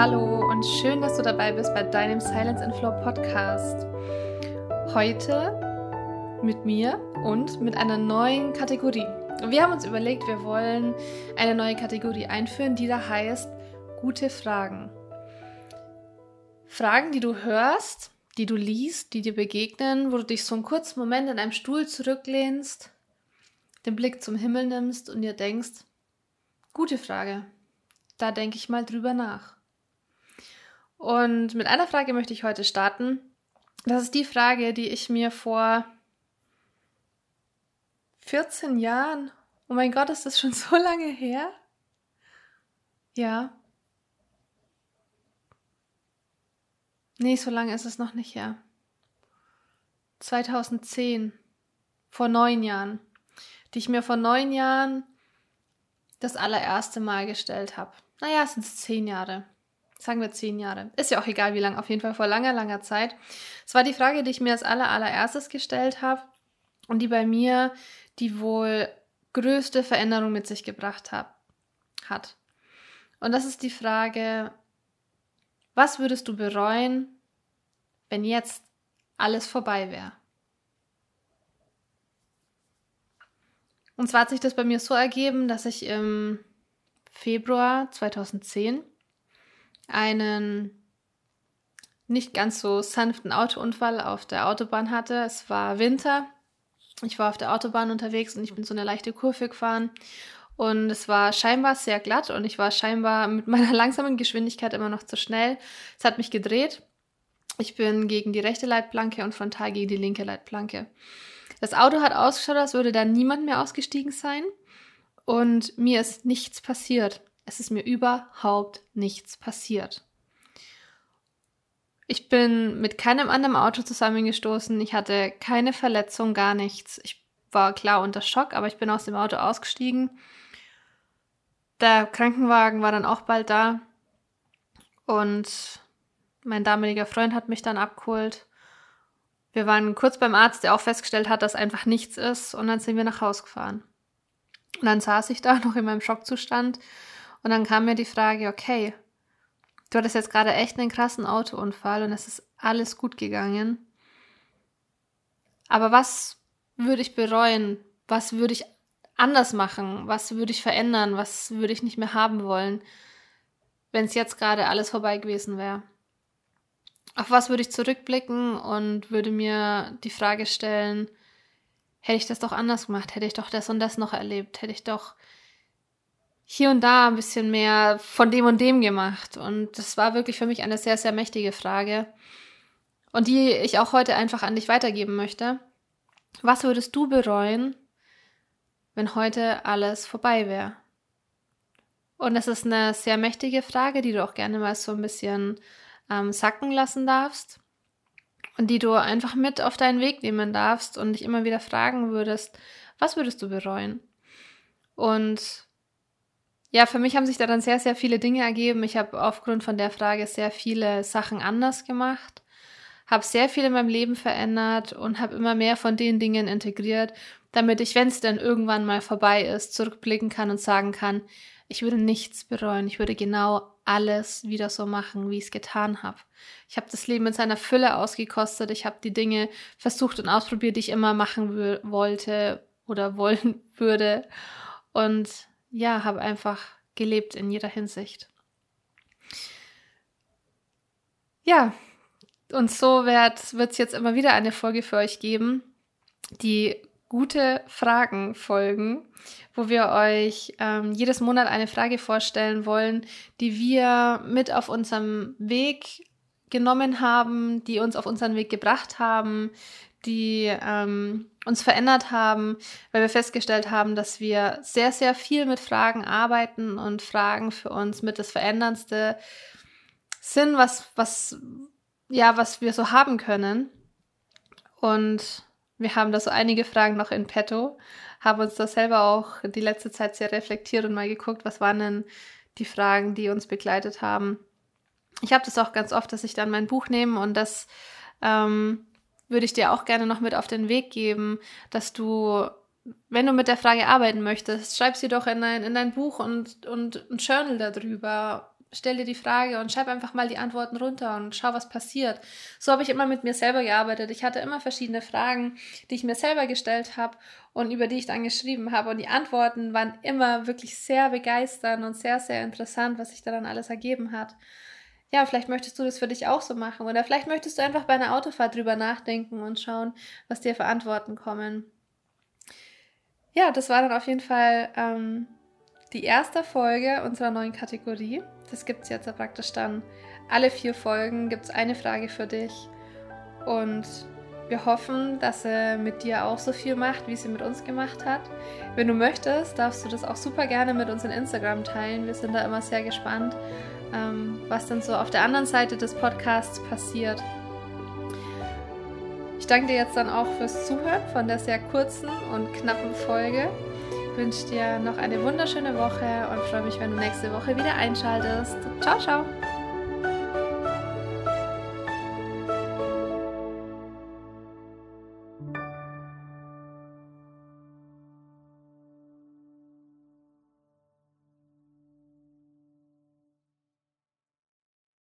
Hallo und schön, dass du dabei bist bei deinem Silence and Flow Podcast. Heute mit mir und mit einer neuen Kategorie. Wir haben uns überlegt, wir wollen eine neue Kategorie einführen, die da heißt gute Fragen. Fragen, die du hörst, die du liest, die dir begegnen, wo du dich so einen kurzen Moment in einem Stuhl zurücklehnst, den Blick zum Himmel nimmst und dir denkst, gute Frage. Da denke ich mal drüber nach. Und mit einer Frage möchte ich heute starten. Das ist die Frage, die ich mir vor 14 Jahren, oh mein Gott, ist das schon so lange her? Ja. Nee, so lange ist es noch nicht her. 2010, vor neun Jahren, die ich mir vor neun Jahren das allererste Mal gestellt habe. Naja, es sind zehn Jahre. Sagen wir zehn Jahre. Ist ja auch egal, wie lang. Auf jeden Fall vor langer, langer Zeit. Es war die Frage, die ich mir als aller, allererstes gestellt habe und die bei mir die wohl größte Veränderung mit sich gebracht hab, hat. Und das ist die Frage, was würdest du bereuen, wenn jetzt alles vorbei wäre? Und zwar hat sich das bei mir so ergeben, dass ich im Februar 2010 einen nicht ganz so sanften Autounfall auf der Autobahn hatte. Es war Winter. Ich war auf der Autobahn unterwegs und ich bin so eine leichte Kurve gefahren. Und es war scheinbar sehr glatt und ich war scheinbar mit meiner langsamen Geschwindigkeit immer noch zu schnell. Es hat mich gedreht. Ich bin gegen die rechte Leitplanke und frontal gegen die linke Leitplanke. Das Auto hat ausgeschaut, als würde da niemand mehr ausgestiegen sein. Und mir ist nichts passiert. Es ist mir überhaupt nichts passiert. Ich bin mit keinem anderen Auto zusammengestoßen. Ich hatte keine Verletzung, gar nichts. Ich war klar unter Schock, aber ich bin aus dem Auto ausgestiegen. Der Krankenwagen war dann auch bald da. Und mein damaliger Freund hat mich dann abgeholt. Wir waren kurz beim Arzt, der auch festgestellt hat, dass einfach nichts ist. Und dann sind wir nach Hause gefahren. Und dann saß ich da noch in meinem Schockzustand und dann kam mir die Frage, okay, du hattest jetzt gerade echt einen krassen Autounfall und es ist alles gut gegangen. Aber was würde ich bereuen? Was würde ich anders machen? Was würde ich verändern? Was würde ich nicht mehr haben wollen, wenn es jetzt gerade alles vorbei gewesen wäre? Auf was würde ich zurückblicken und würde mir die Frage stellen, hätte ich das doch anders gemacht, hätte ich doch das und das noch erlebt, hätte ich doch hier und da ein bisschen mehr von dem und dem gemacht. Und das war wirklich für mich eine sehr, sehr mächtige Frage. Und die ich auch heute einfach an dich weitergeben möchte. Was würdest du bereuen, wenn heute alles vorbei wäre? Und das ist eine sehr mächtige Frage, die du auch gerne mal so ein bisschen ähm, sacken lassen darfst. Und die du einfach mit auf deinen Weg nehmen darfst und dich immer wieder fragen würdest, was würdest du bereuen? Und ja, für mich haben sich da dann sehr, sehr viele Dinge ergeben. Ich habe aufgrund von der Frage sehr viele Sachen anders gemacht, habe sehr viel in meinem Leben verändert und habe immer mehr von den Dingen integriert, damit ich, wenn es dann irgendwann mal vorbei ist, zurückblicken kann und sagen kann, ich würde nichts bereuen. Ich würde genau alles wieder so machen, wie ich es getan habe. Ich habe das Leben in seiner Fülle ausgekostet. Ich habe die Dinge versucht und ausprobiert, die ich immer machen wollte oder wollen würde. Und ja, habe einfach gelebt in jeder Hinsicht. Ja, und so wird es jetzt immer wieder eine Folge für euch geben, die gute Fragen folgen, wo wir euch ähm, jedes Monat eine Frage vorstellen wollen, die wir mit auf unserem Weg genommen haben, die uns auf unseren Weg gebracht haben, die ähm, uns verändert haben, weil wir festgestellt haben, dass wir sehr, sehr viel mit Fragen arbeiten und Fragen für uns mit das Veränderndste sind, was, was, ja, was wir so haben können. Und wir haben da so einige Fragen noch in petto, haben uns da selber auch die letzte Zeit sehr reflektiert und mal geguckt, was waren denn die Fragen, die uns begleitet haben. Ich habe das auch ganz oft, dass ich dann mein Buch nehme und das ähm, würde ich dir auch gerne noch mit auf den Weg geben, dass du, wenn du mit der Frage arbeiten möchtest, schreib sie doch in dein, in dein Buch und, und ein Journal darüber. stell dir die Frage und schreib einfach mal die Antworten runter und schau, was passiert. So habe ich immer mit mir selber gearbeitet. Ich hatte immer verschiedene Fragen, die ich mir selber gestellt habe und über die ich dann geschrieben habe. Und die Antworten waren immer wirklich sehr begeisternd und sehr, sehr interessant, was sich da dann alles ergeben hat. Ja, vielleicht möchtest du das für dich auch so machen. Oder vielleicht möchtest du einfach bei einer Autofahrt drüber nachdenken und schauen, was dir für Antworten kommen. Ja, das war dann auf jeden Fall ähm, die erste Folge unserer neuen Kategorie. Das gibt es jetzt praktisch dann. Alle vier Folgen gibt es eine Frage für dich. Und wir hoffen, dass sie mit dir auch so viel macht, wie sie mit uns gemacht hat. Wenn du möchtest, darfst du das auch super gerne mit uns in Instagram teilen. Wir sind da immer sehr gespannt, ähm, was dann so auf der anderen Seite des Podcasts passiert. Ich danke dir jetzt dann auch fürs Zuhören von der sehr kurzen und knappen Folge wünsche dir noch eine wunderschöne Woche und freue mich, wenn du nächste Woche wieder einschaltest. Ciao, ciao!